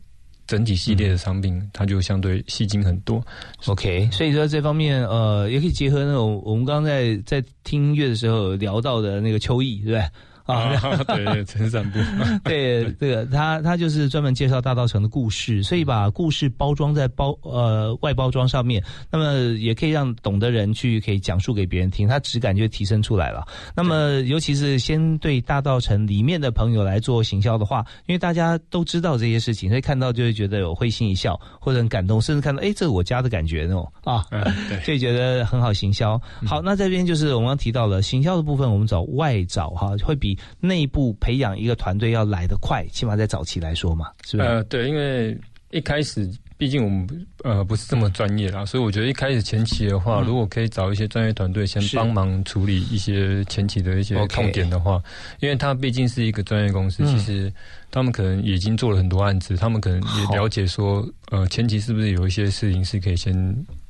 整体系列的商品，它就相对吸睛很多。OK，所以说这方面呃，也可以结合那种我们刚刚在在听音乐的时候聊到的那个秋意，对不对？啊，对，陈散步，*laughs* *laughs* 对，这个他他就是专门介绍大稻城的故事，所以把故事包装在包呃外包装上面，那么也可以让懂的人去可以讲述给别人听，他质感就提升出来了。那么尤其是先对大稻城里面的朋友来做行销的话，因为大家都知道这些事情，所以看到就会觉得有会心一笑或者很感动，甚至看到哎，这是我家的感觉那种啊，对，所以觉得很好行销。好，那这边就是我们刚提到了行销的部分，我们找外找哈，会比。内部培养一个团队要来得快，起码在早期来说嘛，是不是？呃，对，因为一开始毕竟我们呃不是这么专业啦，所以我觉得一开始前期的话，如果可以找一些专业团队先帮忙处理一些前期的一些痛点的话，因为它毕竟是一个专业公司，其实他们可能已经做了很多案子，他们可能也了解说，呃，前期是不是有一些事情是可以先。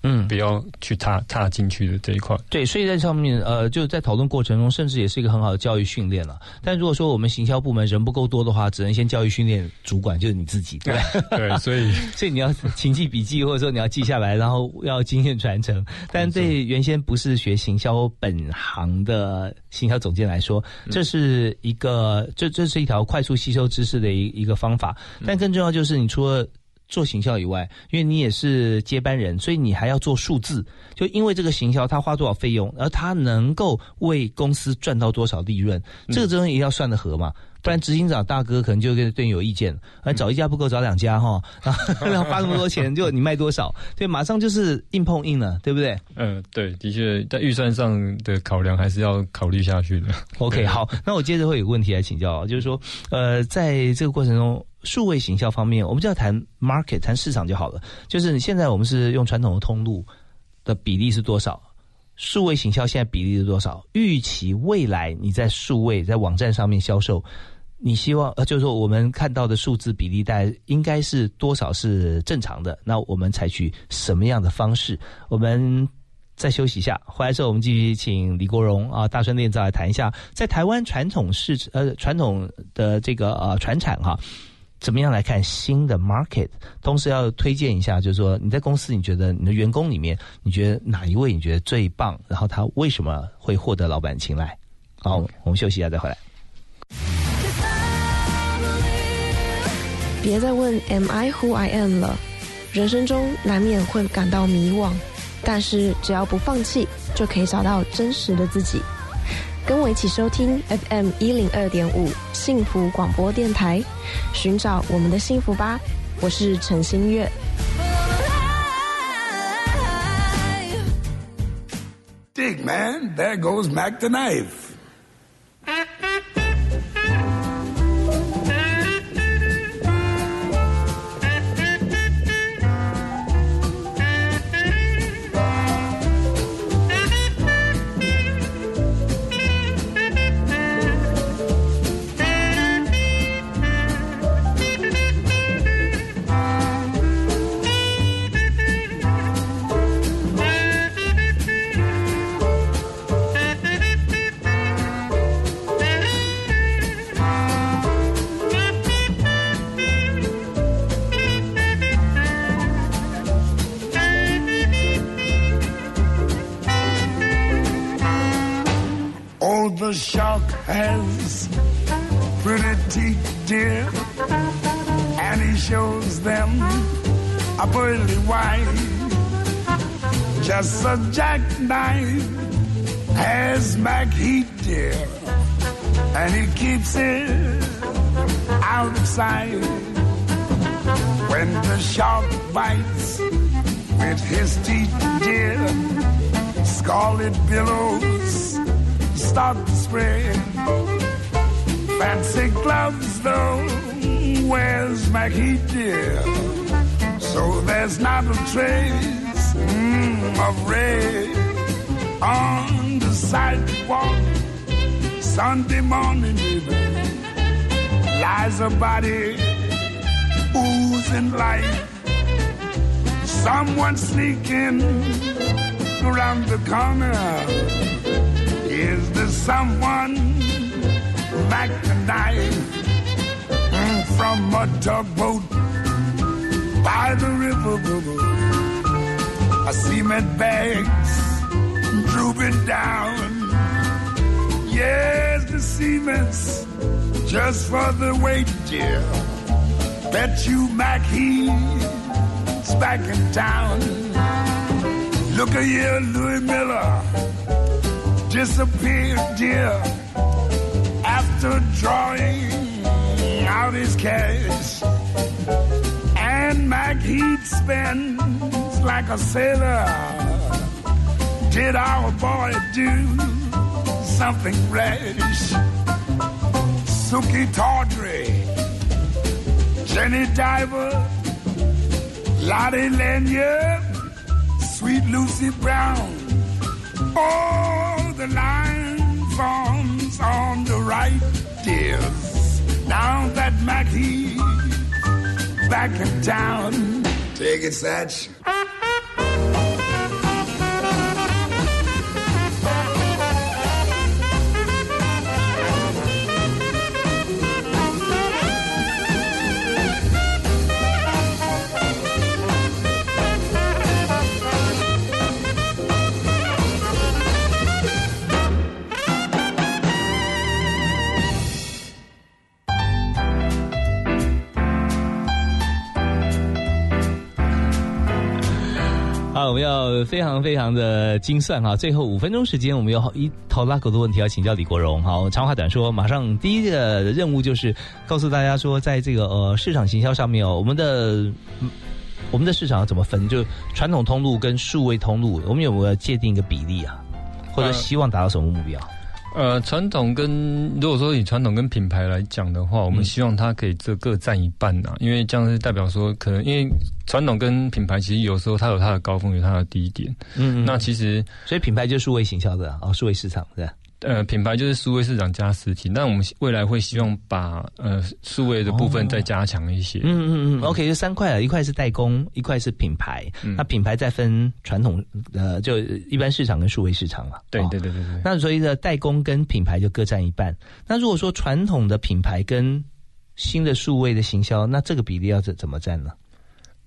嗯，不要去踏踏进去的这一块。对，所以在上面，呃，就在讨论过程中，甚至也是一个很好的教育训练了。但如果说我们行销部门人不够多的话，只能先教育训练主管，就是你自己，对 *laughs* 对，所以 *laughs* 所以你要勤记笔记，或者说你要记下来，然后要经验传承。但对原先不是学行销本行的行销总监来说，这是一个这这是一条快速吸收知。识的一一个方法。但更重要就是，你除了做行销以外，因为你也是接班人，所以你还要做数字。就因为这个行销，他花多少费用，而他能够为公司赚到多少利润，这个东西也要算得合嘛。不然执行长大哥可能就跟对你有意见，啊，找一家不够，找两家哈，*laughs* 然后花那么多钱，就你卖多少？对，马上就是硬碰硬了，对不对？嗯，对，的确，在预算上的考量还是要考虑下去的。OK，好，那我接着会有个问题来请教，就是说，呃，在这个过程中，数位行销方面，我们就要谈 market，谈市场就好了。就是你现在我们是用传统的通路的比例是多少？数位行销现在比例是多少？预期未来你在数位在网站上面销售，你希望呃，就是说我们看到的数字比例，大概应该是多少是正常的？那我们采取什么样的方式？我们再休息一下，回来之后我们继续请李国荣啊，大川店长来谈一下，在台湾传统市呃传统的这个呃传产哈。怎么样来看新的 market？同时要推荐一下，就是说你在公司，你觉得你的员工里面，你觉得哪一位你觉得最棒？然后他为什么会获得老板青睐？好，我们休息一下再回来。别再问 Am I who I am 了，人生中难免会感到迷惘，但是只要不放弃，就可以找到真实的自己。跟我一起收听 FM 一零二点五幸福广播电台，寻找我们的幸福吧。我是陈新月。Dig man, there goes Mac the knife. Pearly. Just a jackknife has Mac Heat, dear, and he keeps it out of sight. When the shark bites with his teeth, dear, scarlet billows start to spread. Fancy gloves, though, where's Mackie dear? So there's not a trace mm, of red on the sidewalk. Sunday morning, baby, lies a body oozing life. Someone sneaking around the corner. Is there someone back tonight mm, from a tugboat by the river? I cement bags drooping down. Yes, the cement's just for the weight, dear. Bet you Mac he's back in town. Look at here, Louis Miller disappeared, dear, after drawing out his cash. And Mac spends like a sailor. Did our boy do something rash? Suki Tawdry, Jenny Diver, Lottie Lanyard, Sweet Lucy Brown. Oh, the line forms on the right, dears. Now that Mackie back in town. Take it, Satch. 我们要非常非常的精算哈。最后五分钟时间，我们有一头拉狗的问题要请教李国荣。好，长话短说，马上第一个任务就是告诉大家说，在这个呃市场行销上面哦，我们的我们的市场要怎么分？就传统通路跟数位通路，我们有没有界定一个比例啊？或者希望达到什么目标？呃，传统跟如果说以传统跟品牌来讲的话，我们希望它可以这各占一半呐，因为这样是代表说，可能因为传统跟品牌其实有时候它有它的高峰，有它的低点。嗯，那其实所以品牌就是数位行销的哦，数位市场对。呃，品牌就是数位市场加实体，那我们未来会希望把呃数位的部分再加强一些。嗯嗯嗯，OK，就三块了，一块是代工，一块是品牌。那品牌再分传统呃，就一般市场跟数位市场了。对对对对对。那所以呢代工跟品牌就各占一半。那如果说传统的品牌跟新的数位的行销，那这个比例要怎怎么占呢？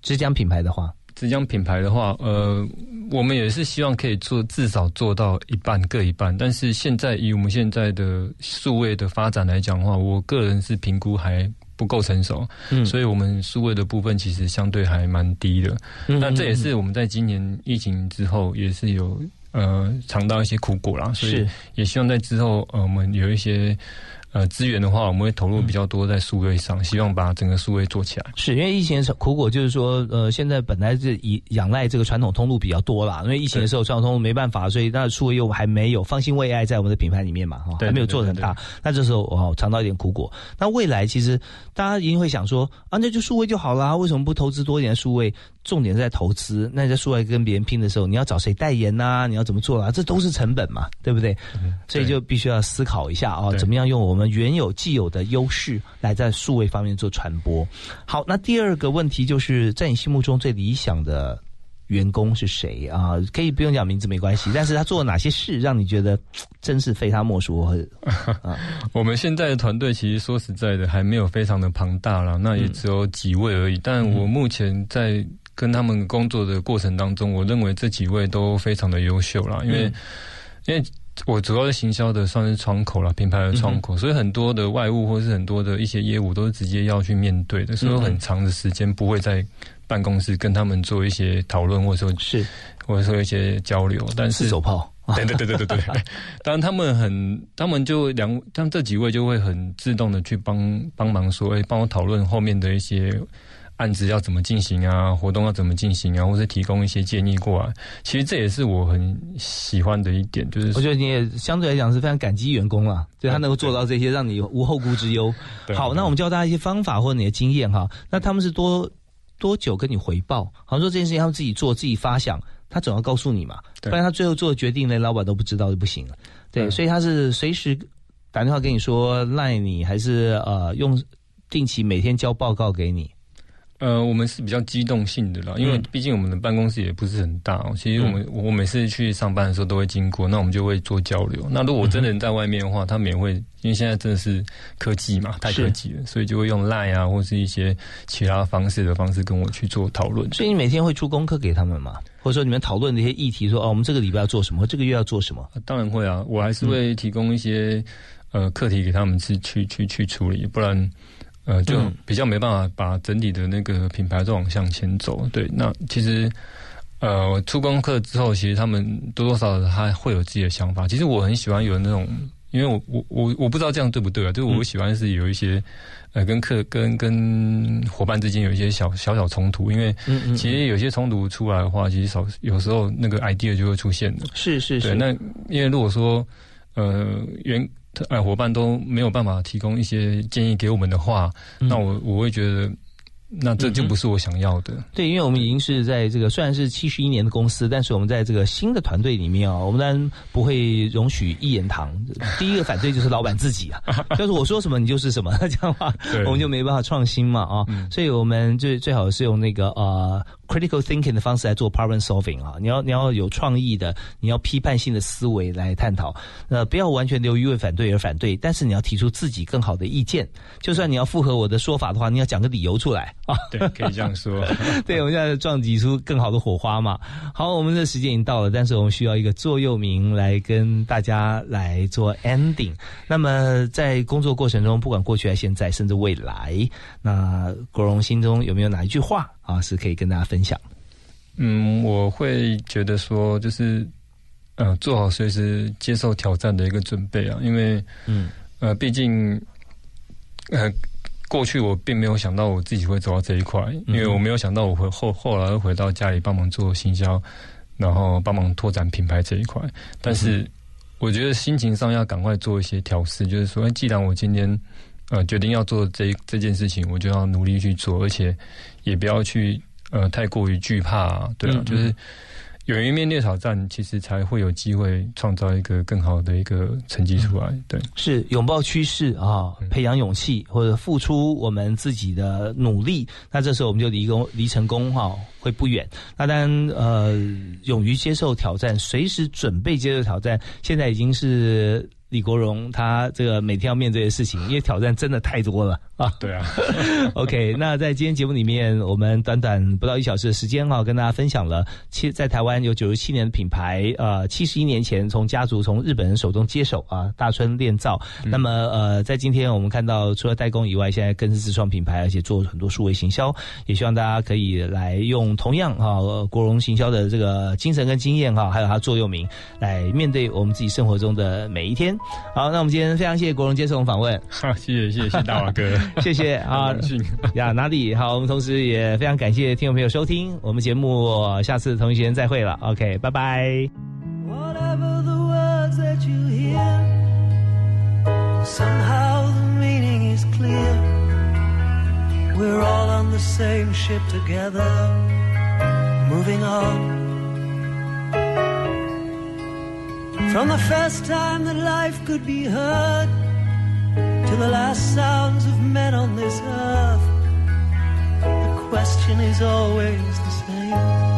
只讲品牌的话。只讲品牌的话，呃，我们也是希望可以做至少做到一半各一半。但是现在以我们现在的数位的发展来讲的话，我个人是评估还不够成熟，嗯，所以我们数位的部分其实相对还蛮低的。那这也是我们在今年疫情之后也是有呃尝到一些苦果啦，所以也希望在之后呃我们有一些。呃，资源的话，我们会投入比较多在数位上，希望把整个数位做起来。是因为疫情的苦果，就是说，呃，现在本来是以仰赖这个传统通路比较多啦，因为疫情的时候传统通路没办法，所以那数位又还没有放心为爱在我们的品牌里面嘛，哈，还没有做的很大。那这时候哦，尝到一点苦果。那未来其实大家一定会想说，啊，那就数位就好啦，为什么不投资多一点数位？重点在投资。那你在数位跟别人拼的时候，你要找谁代言呐？你要怎么做啊？这都是成本嘛，对不对？所以就必须要思考一下啊，怎么样用我们原有既有的优势来在数位方面做传播。好，那第二个问题就是在你心目中最理想的员工是谁啊？可以不用讲名字没关系，但是他做了哪些事让你觉得真是非他莫属？啊，*laughs* 我们现在的团队其实说实在的还没有非常的庞大了，那也只有几位而已。但我目前在。跟他们工作的过程当中，我认为这几位都非常的优秀啦，因为因为我主要是行销的算是窗口了，品牌的窗口，所以很多的外务或是很多的一些业务都是直接要去面对的，所以有很长的时间不会在办公室跟他们做一些讨论，或者说是或者说一些交流。但是手炮，对对对对对对，*laughs* 当然他们很，他们就两，像这几位就会很自动的去帮帮忙说，哎，帮我讨论后面的一些。案子要怎么进行啊？活动要怎么进行啊？或者提供一些建议过来。其实这也是我很喜欢的一点，就是我觉得你也相对来讲是非常感激员工啊，对他能够做到这些，让你无后顾之忧。好，那我们教大家一些方法或者你的经验哈。那他们是多多久跟你回报？好像说这件事情他们自己做自己发想，他总要告诉你嘛，不然他最后做的决定连老板都不知道就不行了。对，所以他是随时打电话跟你说赖你，还是呃用定期每天交报告给你。呃，我们是比较机动性的啦，因为毕竟我们的办公室也不是很大哦。其实我们我每次去上班的时候都会经过，那我们就会做交流。那如果我真的人在外面的话，他们也会，因为现在真的是科技嘛，太科技了，所以就会用 Line 啊，或是一些其他方式的方式跟我去做讨论。所以你每天会出功课给他们吗？或者说你们讨论的一些议题，说哦，我们这个礼拜要做什么，这个月要做什么？当然会啊，我还是会提供一些呃课题给他们去去去去处理，不然。呃，就比较没办法把整体的那个品牌都往向前走。对，那其实，呃，出功课之后，其实他们多多少少他会有自己的想法。其实我很喜欢有那种，因为我我我我不知道这样对不对啊？就是我喜欢是有一些呃，跟客跟跟伙伴之间有一些小小小冲突，因为其实有些冲突出来的话，其实少有时候那个 idea 就会出现的。是是是。对，那因为如果说呃原。呃，伙伴都没有办法提供一些建议给我们的话，那我我会觉得。那这就不是我想要的。对，因为我们已经是在这个虽然是七十一年的公司，但是我们在这个新的团队里面啊，我们当然不会容许一言堂。第一个反对就是老板自己啊，*laughs* 就是我说什么你就是什么，这样话我们就没办法创新嘛啊。所以我们最最好是用那个呃 critical thinking 的方式来做 problem solving 啊。你要你要有创意的，你要批判性的思维来探讨。呃，不要完全由于为反对而反对，但是你要提出自己更好的意见。就算你要符合我的说法的话，你要讲个理由出来。啊，对，可以这样说。*laughs* 对，我们现在撞击出更好的火花嘛。好，我们的时间已经到了，但是我们需要一个座右铭来跟大家来做 ending。那么在工作过程中，不管过去还是现在，甚至未来，那国荣心中有没有哪一句话啊，是可以跟大家分享？嗯，我会觉得说，就是呃，做好随时接受挑战的一个准备啊，因为嗯呃，毕竟呃，过去我并没有想到我自己会走到这一块，因为我没有想到我会后后来会回到家里帮忙做行销，然后帮忙拓展品牌这一块。但是我觉得心情上要赶快做一些调试，就是说，既然我今天呃决定要做这这件事情，我就要努力去做，而且也不要去呃太过于惧怕，对就是。勇于面对挑战，其实才会有机会创造一个更好的一个成绩出来。对，是拥抱趋势啊，培养勇气，或者付出我们自己的努力。那这时候我们就离功离成功哈、会不远。那当然呃，勇于接受挑战，随时准备接受挑战，现在已经是。李国荣他这个每天要面对的事情，因为挑战真的太多了啊。对啊。*laughs* OK，那在今天节目里面，我们短短不到一小时的时间哈，跟大家分享了，七在台湾有九十七年的品牌，呃，七十一年前从家族从日本人手中接手啊，大春炼造。那么呃，在今天我们看到，除了代工以外，现在更是自创品牌，而且做很多数位行销，也希望大家可以来用同样哈、呃国荣行销的这个精神跟经验哈，还有它座右铭，来面对我们自己生活中的每一天。好，那我们今天非常谢谢国荣接受我们访问，好，谢谢谢谢大华哥，*laughs* 谢谢啊，呀哪里好，我们同时也非常感谢听众朋友收听我们节目，下次同一时间再会了，OK，拜拜。Whatever the words that you hear, somehow the meaning is clear. We're all on the same ship together, moving on. From the first time that life could be heard to the last sounds of men on this earth, the question is always the same.